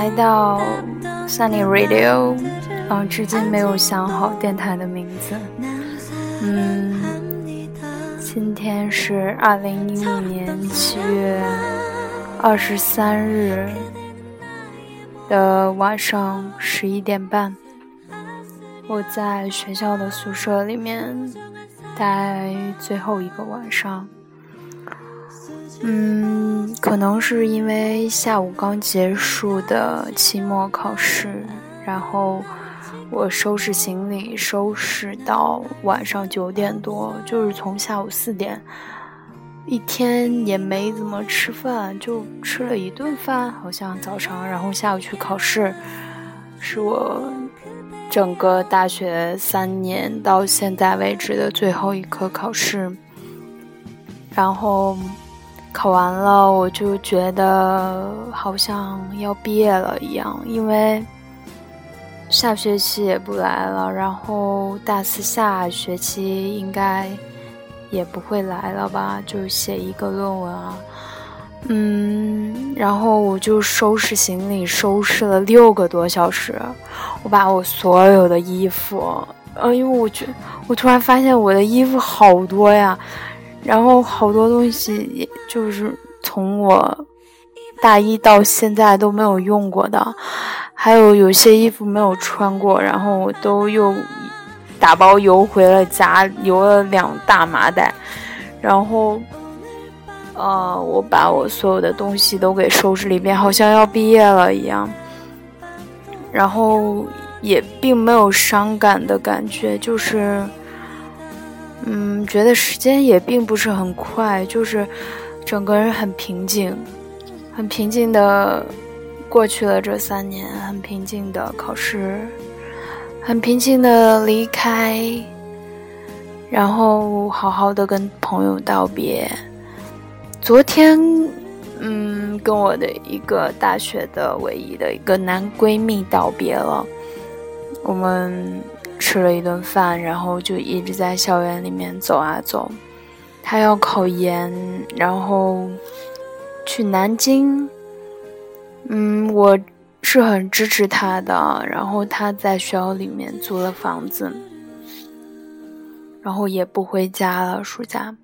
来到 Sunny Radio。嗯，至今没有想好电台的名字。嗯，今天是二零一五年七月二十三日的晚上十一点半，我在学校的宿舍里面待最后一个晚上。嗯，可能是因为下午刚结束的期末考试，然后我收拾行李，收拾到晚上九点多，就是从下午四点，一天也没怎么吃饭，就吃了一顿饭，好像早上，然后下午去考试，是我整个大学三年到现在为止的最后一科考试，然后。考完了，我就觉得好像要毕业了一样，因为下学期也不来了，然后大四下学期应该也不会来了吧？就写一个论文啊，嗯，然后我就收拾行李，收拾了六个多小时，我把我所有的衣服，呃，因为我觉我突然发现我的衣服好多呀。然后好多东西，也就是从我大一到现在都没有用过的，还有有些衣服没有穿过，然后我都又打包邮回了家，邮了两大麻袋。然后，呃，我把我所有的东西都给收拾了一遍，好像要毕业了一样。然后也并没有伤感的感觉，就是。嗯，觉得时间也并不是很快，就是整个人很平静，很平静的过去了这三年，很平静的考试，很平静的离开，然后好好的跟朋友道别。昨天，嗯，跟我的一个大学的唯一的一个男闺蜜道别了，我们。吃了一顿饭，然后就一直在校园里面走啊走。他要考研，然后去南京。嗯，我是很支持他的。然后他在学校里面租了房子，然后也不回家了。暑假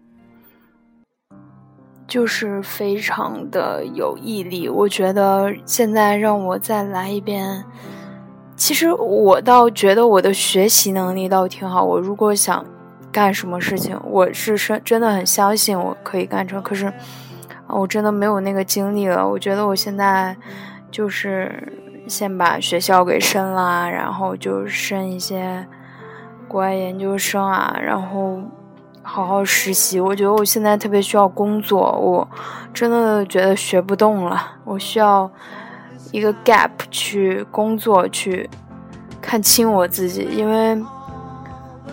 就是非常的有毅力。我觉得现在让我再来一遍。其实我倒觉得我的学习能力倒挺好。我如果想干什么事情，我是真真的很相信我可以干成。可是，我真的没有那个精力了。我觉得我现在就是先把学校给升了，然后就升一些国外研究生啊，然后好好实习。我觉得我现在特别需要工作，我真的觉得学不动了，我需要。一个 gap 去工作，去看清我自己，因为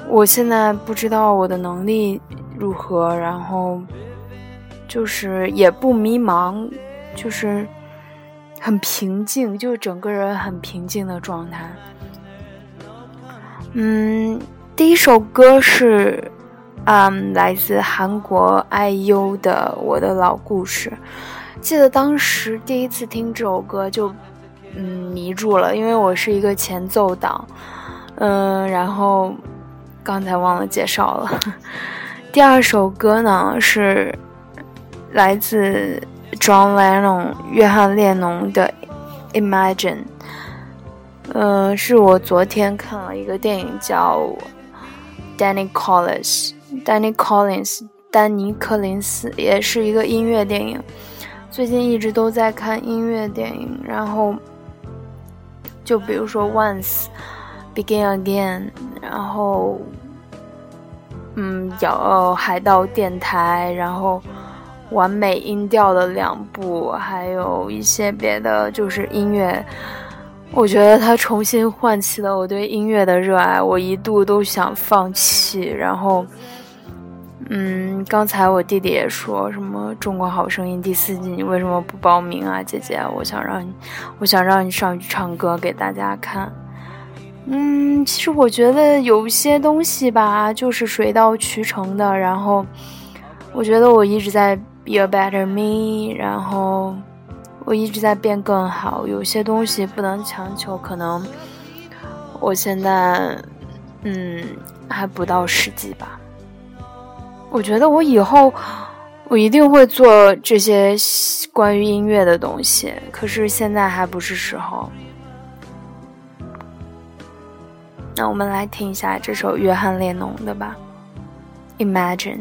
我现在不知道我的能力如何，然后就是也不迷茫，就是很平静，就整个人很平静的状态。嗯，第一首歌是，嗯，来自韩国 IU 的《我的老故事》。记得当时第一次听这首歌就，嗯，迷住了，因为我是一个前奏党，嗯，然后刚才忘了介绍了。第二首歌呢是来自 John Lennon 约翰列侬的《Imagine》，嗯，是我昨天看了一个电影叫 Danny Collins，Danny Collins，丹尼柯林斯，也是一个音乐电影。最近一直都在看音乐电影，然后就比如说《Once》，《Begin Again》，然后嗯，有海盗电台，然后完美音调的两部，还有一些别的，就是音乐。我觉得它重新唤起了我对音乐的热爱，我一度都想放弃。然后，嗯，刚才我弟弟也说什么《中国好声音》第四季，你为什么不报名啊，姐姐？我想让你，我想让你上去唱歌给大家看。嗯，其实我觉得有些东西吧，就是水到渠成的。然后，我觉得我一直在 be a better me，然后。我一直在变更好，有些东西不能强求，可能我现在嗯还不到十级吧。我觉得我以后我一定会做这些关于音乐的东西，可是现在还不是时候。那我们来听一下这首约翰列侬的吧，《Imagine》。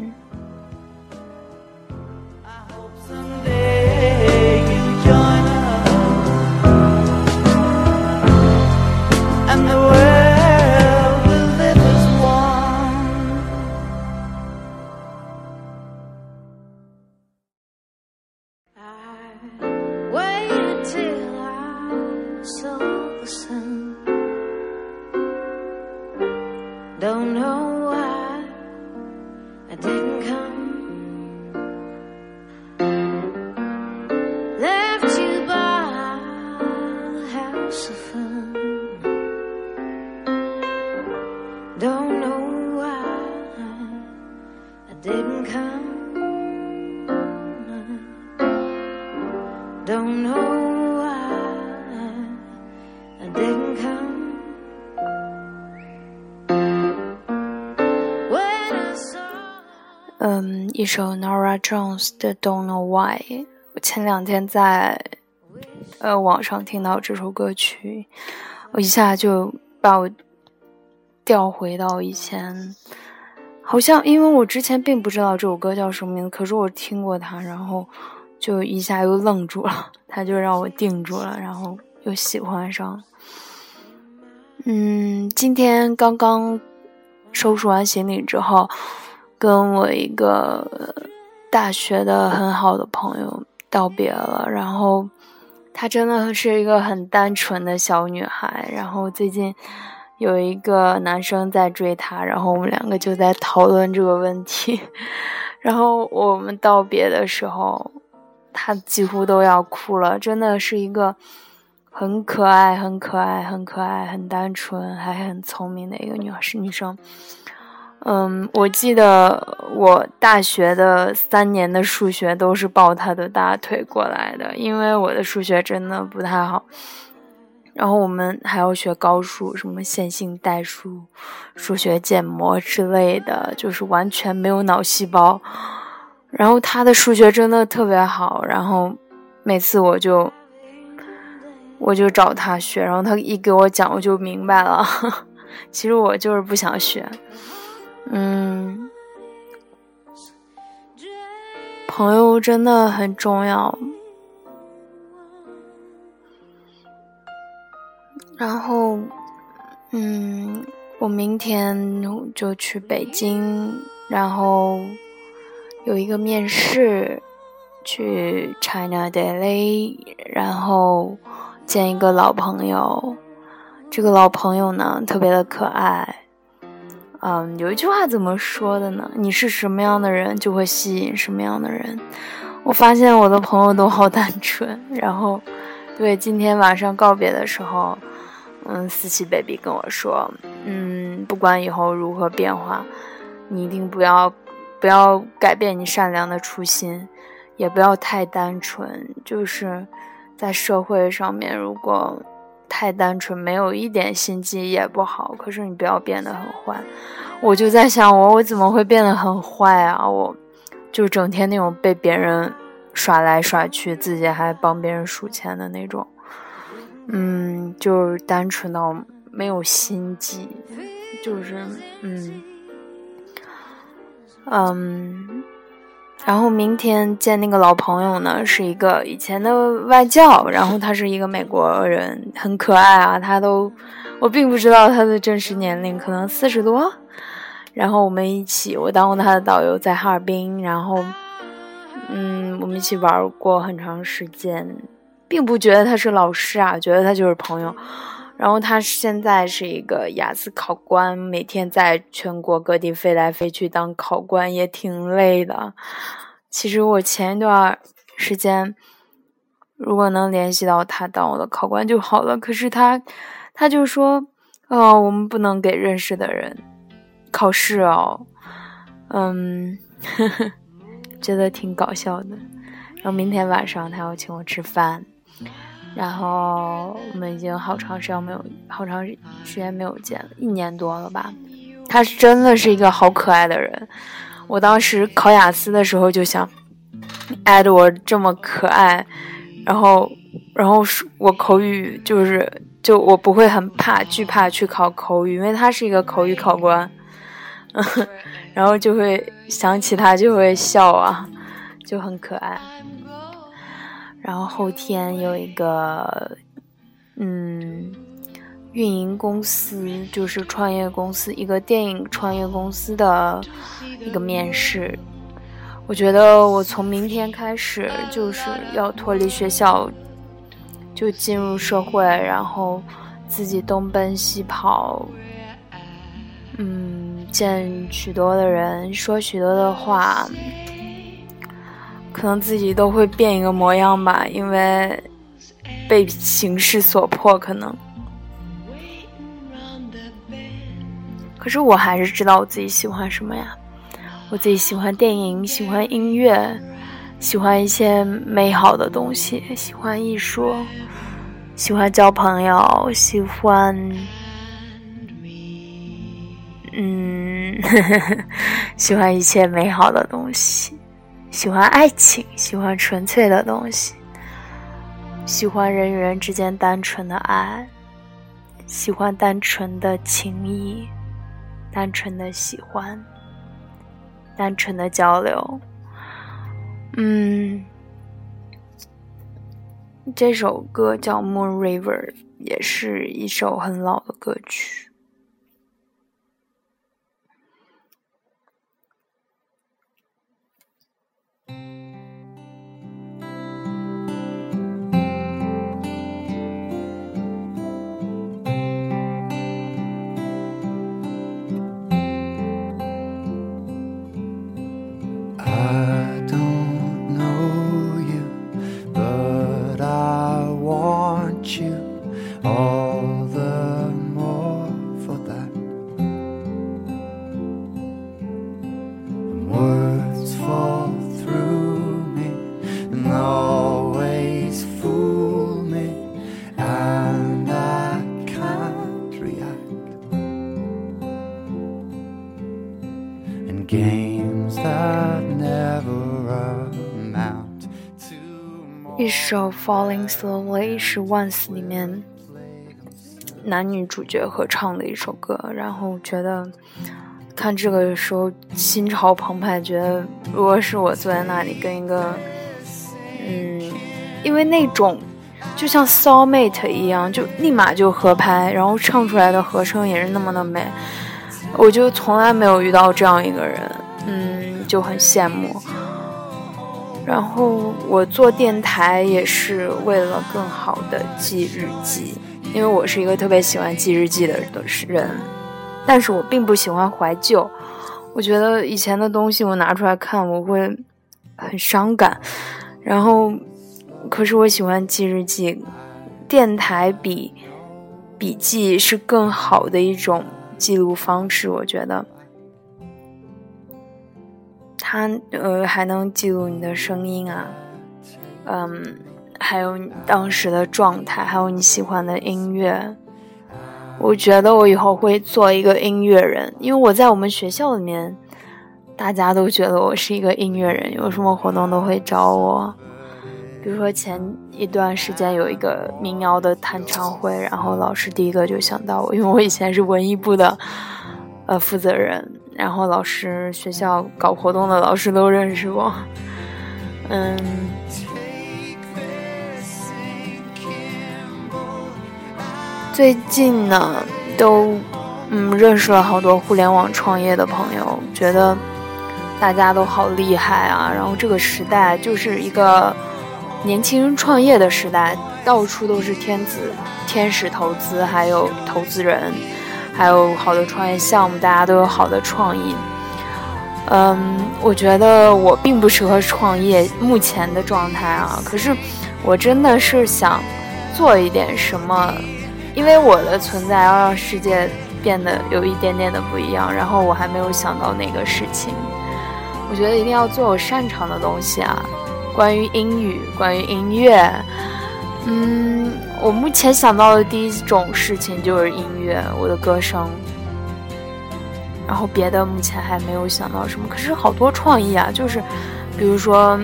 嗯，一首 Nora Jones 的 Don't Know Why。我前两天在呃网上听到这首歌曲，我一下就把我调回到以前。好像因为我之前并不知道这首歌叫什么名字，可是我听过它，然后就一下又愣住了，它就让我定住了，然后又喜欢上。嗯，今天刚刚收拾完行李之后，跟我一个大学的很好的朋友道别了，然后她真的是一个很单纯的小女孩，然后最近。有一个男生在追她，然后我们两个就在讨论这个问题。然后我们道别的时候，她几乎都要哭了。真的是一个很可爱、很可爱、很可爱、很单纯还很聪明的一个女是女生。嗯，我记得我大学的三年的数学都是抱他的大腿过来的，因为我的数学真的不太好。然后我们还要学高数，什么线性代数、数学建模之类的，就是完全没有脑细胞。然后他的数学真的特别好，然后每次我就我就找他学，然后他一给我讲，我就明白了。其实我就是不想学，嗯，朋友真的很重要。然后，嗯，我明天就去北京，然后有一个面试，去 China Daily，然后见一个老朋友。这个老朋友呢，特别的可爱。嗯，有一句话怎么说的呢？你是什么样的人，就会吸引什么样的人。我发现我的朋友都好单纯。然后，对，今天晚上告别的时候。嗯，思琪 baby 跟我说，嗯，不管以后如何变化，你一定不要不要改变你善良的初心，也不要太单纯。就是在社会上面，如果太单纯，没有一点心机也不好。可是你不要变得很坏。我就在想，我我怎么会变得很坏啊？我就整天那种被别人耍来耍去，自己还帮别人数钱的那种。嗯，就是单纯到没有心机，就是嗯嗯，然后明天见那个老朋友呢，是一个以前的外教，然后他是一个美国人，很可爱啊，他都我并不知道他的真实年龄，可能四十多，然后我们一起，我当过他的导游，在哈尔滨，然后嗯，我们一起玩过很长时间，并不觉得他是老师啊，觉得他就是朋友。然后他现在是一个雅思考官，每天在全国各地飞来飞去当考官，也挺累的。其实我前一段时间，如果能联系到他当我的考官就好了。可是他，他就说：“哦，我们不能给认识的人考试哦。”嗯，呵呵，觉得挺搞笑的。然后明天晚上他要请我吃饭。然后我们已经好长时间没有，好长时间没有见了，一年多了吧。他是真的是一个好可爱的人。我当时考雅思的时候就想，Edward 这么可爱，然后，然后我口语就是，就我不会很怕惧怕去考口语，因为他是一个口语考官，然后就会想起他就会笑啊，就很可爱。然后后天有一个，嗯，运营公司就是创业公司，一个电影创业公司的一个面试。我觉得我从明天开始就是要脱离学校，就进入社会，然后自己东奔西跑，嗯，见许多的人，说许多的话。可能自己都会变一个模样吧，因为被形势所迫，可能。可是我还是知道我自己喜欢什么呀，我自己喜欢电影，喜欢音乐，喜欢一些美好的东西，喜欢艺术，喜欢交朋友，喜欢，嗯，喜欢一切美好的东西。喜欢爱情，喜欢纯粹的东西，喜欢人与人之间单纯的爱，喜欢单纯的情谊，单纯的喜欢，单纯的交流。嗯，这首歌叫《Moon River》，也是一首很老的歌曲。games of never amount to 一首《Falling Slowly》是《Once》里面男女主角合唱的一首歌，然后觉得看这个时候心潮澎湃，觉得如果是我坐在那里跟一个，嗯，因为那种就像 soul mate 一样，就立马就合拍，然后唱出来的和声也是那么的美，我就从来没有遇到这样一个人，嗯，就很羡慕。然后我做电台也是为了更好的记日记，因为我是一个特别喜欢记日记的人，但是我并不喜欢怀旧。我觉得以前的东西我拿出来看，我会很伤感。然后，可是我喜欢记日记，电台比笔记是更好的一种记录方式，我觉得。它呃还能记录你的声音啊，嗯，还有你当时的状态，还有你喜欢的音乐。我觉得我以后会做一个音乐人，因为我在我们学校里面，大家都觉得我是一个音乐人，有什么活动都会找我。比如说前一段时间有一个民谣的弹唱会，然后老师第一个就想到我，因为我以前是文艺部的呃负责人。然后老师，学校搞活动的老师都认识我，嗯。最近呢，都嗯认识了好多互联网创业的朋友，觉得大家都好厉害啊！然后这个时代就是一个年轻人创业的时代，到处都是天子、天使投资，还有投资人，还有好的创业项目，大家都有好的创意。嗯，我觉得我并不适合创业，目前的状态啊。可是我真的是想做一点什么，因为我的存在要让世界变得有一点点的不一样。然后我还没有想到那个事情。我觉得一定要做我擅长的东西啊，关于英语，关于音乐。嗯，我目前想到的第一种事情就是音乐，我的歌声。然后别的目前还没有想到什么，可是好多创意啊，就是，比如说，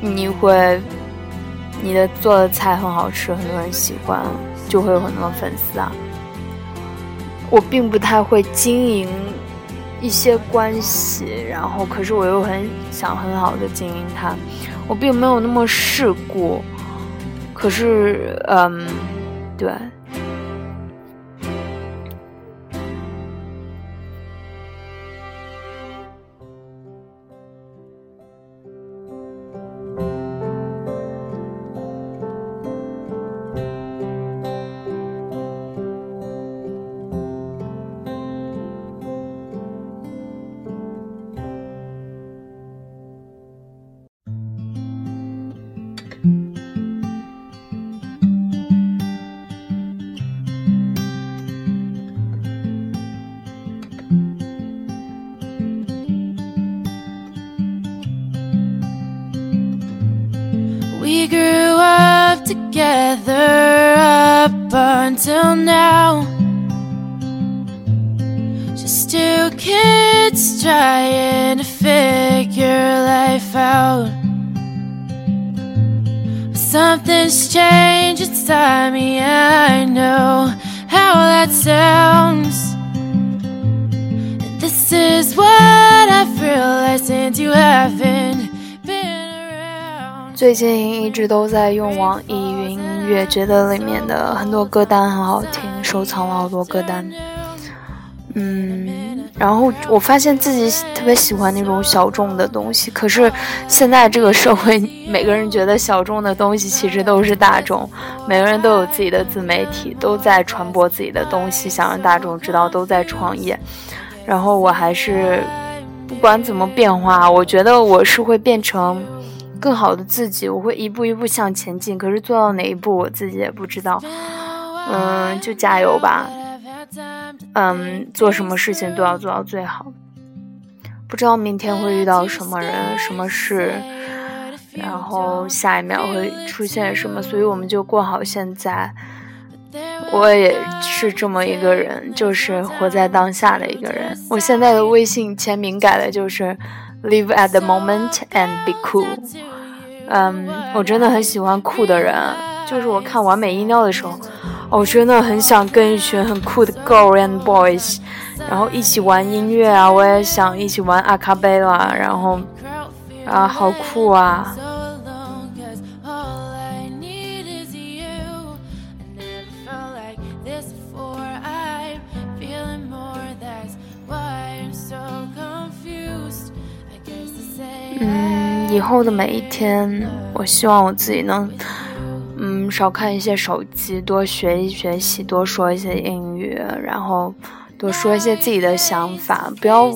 你会，你的做的菜很好吃，很多人喜欢，就会有很多粉丝啊。我并不太会经营。一些关系，然后可是我又很想很好的经营它，我并没有那么世故，可是，嗯，对。until now. Just two kids trying to figure life out. Something's changed inside me, I know how that sounds. And this is what I've realized since you haven't 最近一直都在用网易云音 乐，觉得里面的很多歌单很好听，收藏了好多歌单。嗯，然后我发现自己特别喜欢那种小众的东西，可是现在这个社会，每个人觉得小众的东西其实都是大众，每个人都有自己的自媒体，都在传播自己的东西，想让大众知道，都在创业。然后我还是不管怎么变化，我觉得我是会变成。更好的自己，我会一步一步向前进。可是做到哪一步，我自己也不知道。嗯，就加油吧。嗯，做什么事情都要做到最好。不知道明天会遇到什么人、什么事，然后下一秒会出现什么，所以我们就过好现在。我也是这么一个人，就是活在当下的一个人。我现在的微信签名改的就是。Live at the moment and be cool。嗯，我真的很喜欢酷的人。就是我看完美音调的时候，我真的很想跟一群很酷的 girl and boys，然后一起玩音乐啊！我也想一起玩阿卡贝拉，然后啊，好酷啊！后的每一天，我希望我自己能，嗯，少看一些手机，多学一学习，多说一些英语，然后多说一些自己的想法，不要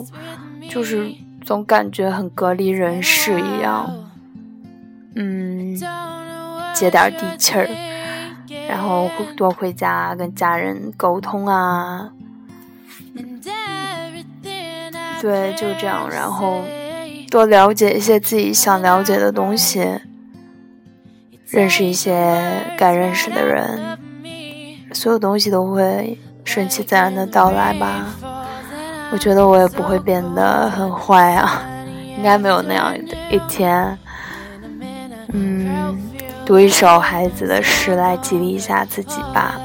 就是总感觉很隔离人世一样。嗯，接点地气儿，然后多回家跟家人沟通啊。对，就这样，然后。多了解一些自己想了解的东西，认识一些该认识的人，所有东西都会顺其自然的到来吧。我觉得我也不会变得很坏啊，应该没有那样的一天。嗯，读一首孩子的诗来激励一下自己吧。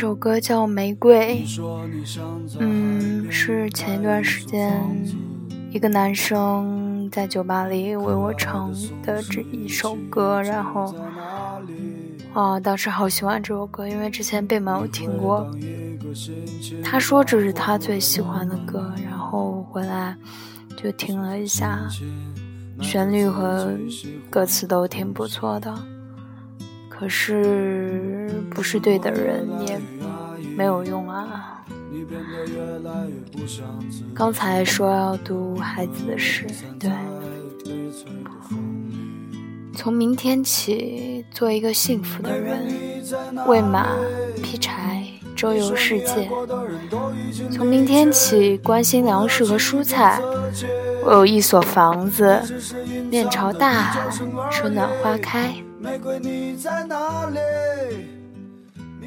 这首歌叫《玫瑰》，嗯，是前一段时间一个男生在酒吧里为我唱的这一首歌，然后啊，当时好喜欢这首歌，因为之前并没有听过。他说这是他最喜欢的歌，然后回来就听了一下，旋律和歌词都挺不错的。可是不是对的人也没有用啊！刚才说要读孩子的诗，对。从明天起，做一个幸福的人，喂马、劈柴、周游世界。从明天起，关心粮食和蔬菜。我有一所房子，面朝大海，春暖花开。玫瑰你在哪里？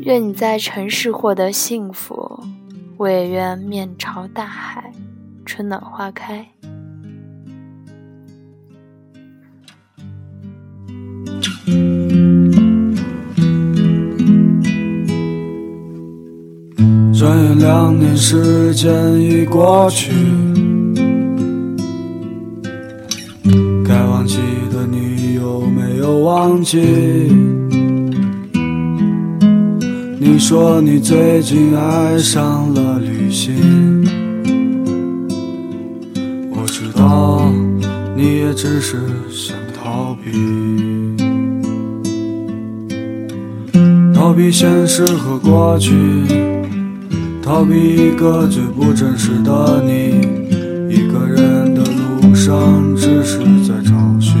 愿你在尘世获得幸福，我也愿面朝大海，春暖花开。转眼两年，时间已过去。该忘记的，你有没有忘记你说你最近爱上了旅行，我知道你也只是想逃避，逃避现实和过去，逃避一个最不真实的你，一个人的路上只是在找寻。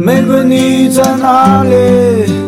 玫瑰你在哪里？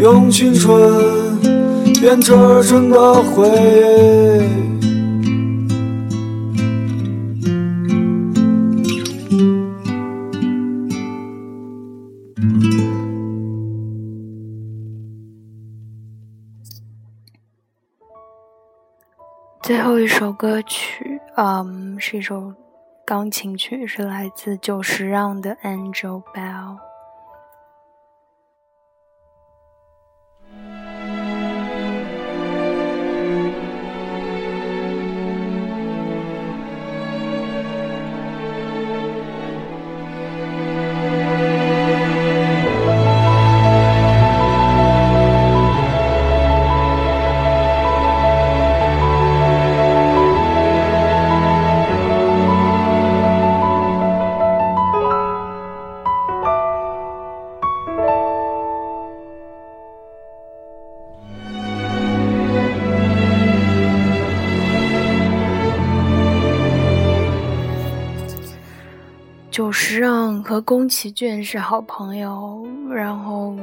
用青春编织成的回忆。最后一首歌曲，嗯，是一首。钢琴曲是来自久石让的《Angel Bell》。久石让和宫崎骏是好朋友，然后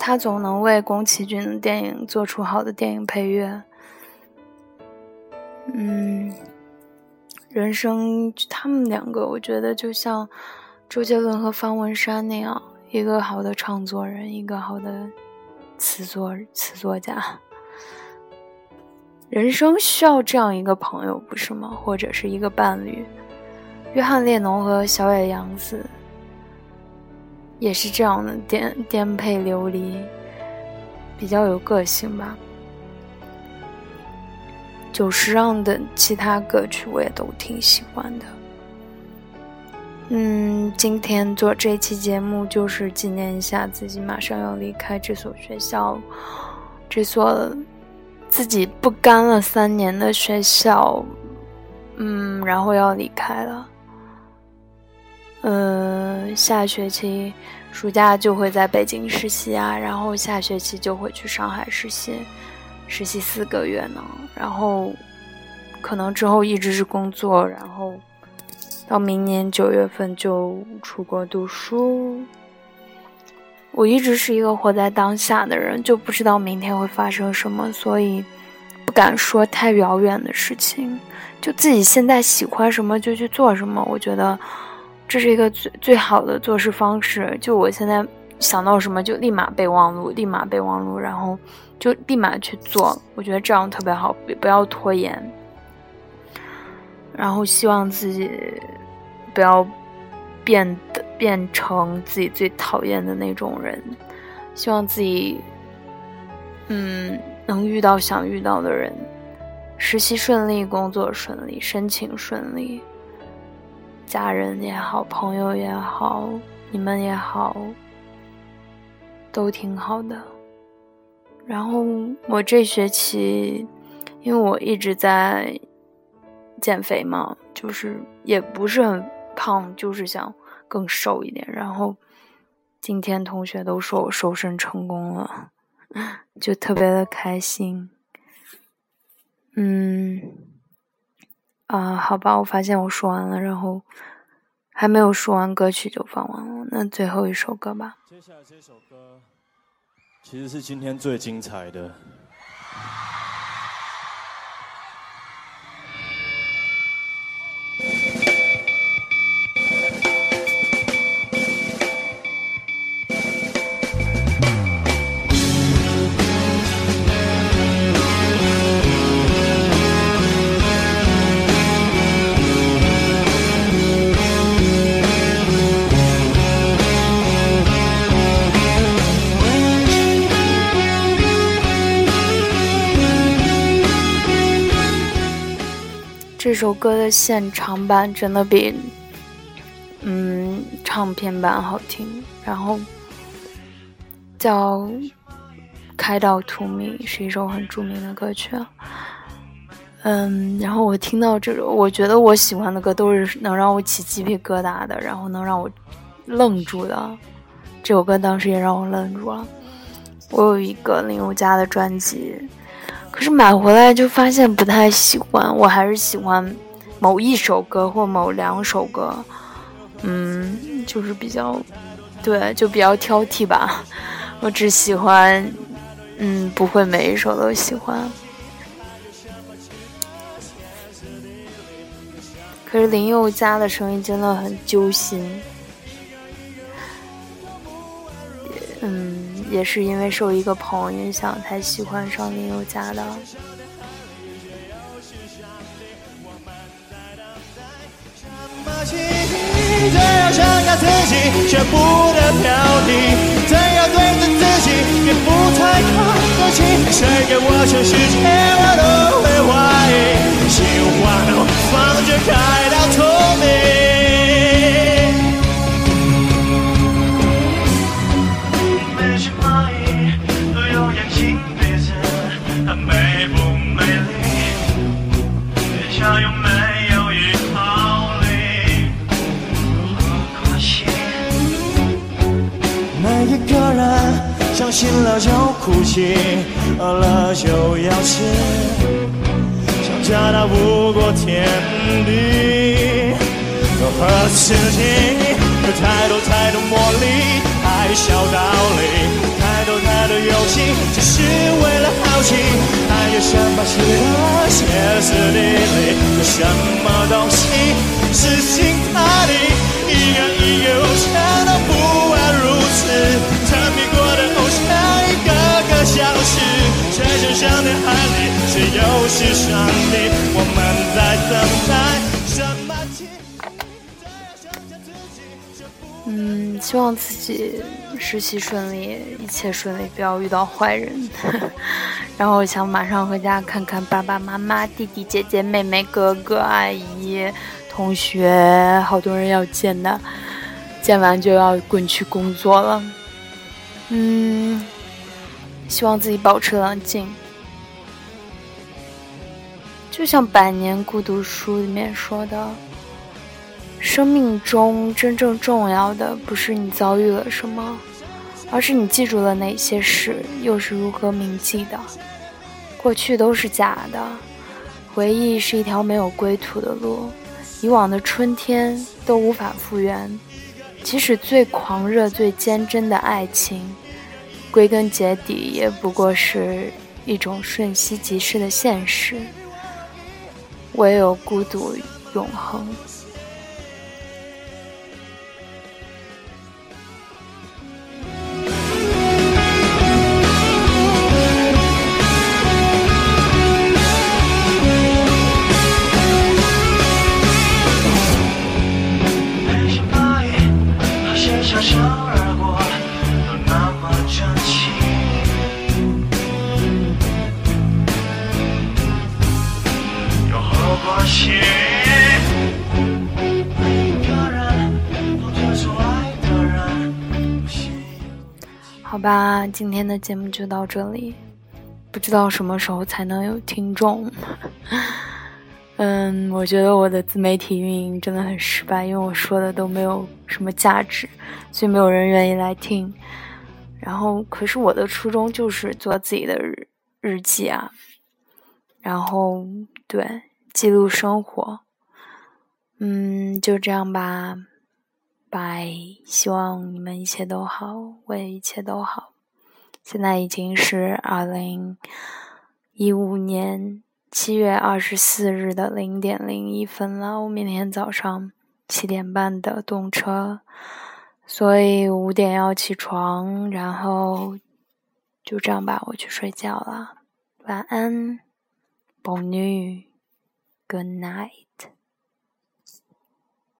他总能为宫崎骏的电影做出好的电影配乐。嗯，人生他们两个，我觉得就像周杰伦和方文山那样，一个好的唱作人，一个好的词作词作家。人生需要这样一个朋友，不是吗？或者是一个伴侣。约翰列侬和小野洋子也是这样的颠颠沛流离，比较有个性吧。久石让的其他歌曲我也都挺喜欢的。嗯，今天做这期节目就是纪念一下自己马上要离开这所学校，这所自己不甘了三年的学校，嗯，然后要离开了。呃，下学期暑假就会在北京实习啊，然后下学期就会去上海实习，实习四个月呢，然后可能之后一直是工作，然后。到明年九月份就出国读书。我一直是一个活在当下的人，就不知道明天会发生什么，所以不敢说太遥远的事情。就自己现在喜欢什么就去做什么，我觉得这是一个最最好的做事方式。就我现在想到什么就立马备忘录，立马备忘录，然后就立马去做。我觉得这样特别好，不要拖延。然后希望自己不要变得变成自己最讨厌的那种人，希望自己嗯能遇到想遇到的人，实习顺利，工作顺利，申请顺利，家人也好，朋友也好，你们也好，都挺好的。然后我这学期，因为我一直在。减肥嘛，就是也不是很胖，就是想更瘦一点。然后今天同学都说我瘦身成功了，就特别的开心。嗯，啊，好吧，我发现我说完了，然后还没有说完歌曲就放完了。那最后一首歌吧。接下来这首歌其实是今天最精彩的。这首歌的现场版真的比嗯唱片版好听，然后叫《开到荼蘼》是一首很著名的歌曲，嗯，然后我听到这首，我觉得我喜欢的歌都是能让我起鸡皮疙瘩的，然后能让我愣住的。这首歌当时也让我愣住了。我有一个林宥嘉的专辑。可是买回来就发现不太喜欢，我还是喜欢某一首歌或某两首歌，嗯，就是比较，对，就比较挑剔吧。我只喜欢，嗯，不会每一首都喜欢。可是林宥嘉的声音真的很揪心，嗯。也是因为受一个朋友影响才喜欢上林宥嘉的。怎样想要自己却不得飘零？怎样对着自己也不太看得清？谁给我全世界，我都会怀疑。喜欢放着开到透明。醒了就哭泣，饿了就要吃，想家那无过天地。和自己有太多太多魔力，太小道理，太多太多游戏，只是为了好奇。还有什么值得歇斯底里？有什么东西死心塌地，一个一语全都海里，谁又是上帝？我们在等待什么嗯，希望自己实习顺利，一切顺利，不要遇到坏人。然后想马上回家看看爸爸妈妈、弟弟、姐姐、妹妹、哥哥、阿姨。同学，好多人要见的，见完就要滚去工作了。嗯，希望自己保持冷静。就像《百年孤独》书里面说的，生命中真正重要的不是你遭遇了什么，而是你记住了哪些事，又是如何铭记的。过去都是假的，回忆是一条没有归途的路，以往的春天都无法复原。即使最狂热、最坚贞的爱情，归根结底也不过是一种瞬息即逝的现实。唯有孤独永恒。好吧，今天的节目就到这里，不知道什么时候才能有听众。嗯，我觉得我的自媒体运营真的很失败，因为我说的都没有什么价值，所以没有人愿意来听。然后，可是我的初衷就是做自己的日日记啊，然后对记录生活。嗯，就这样吧。拜，希望你们一切都好，我也一切都好。现在已经是二零一五年七月二十四日的零点零一分了，我明天早上七点半的动车，所以五点要起床，然后就这样吧，我去睡觉了。晚安，宝女，Good night。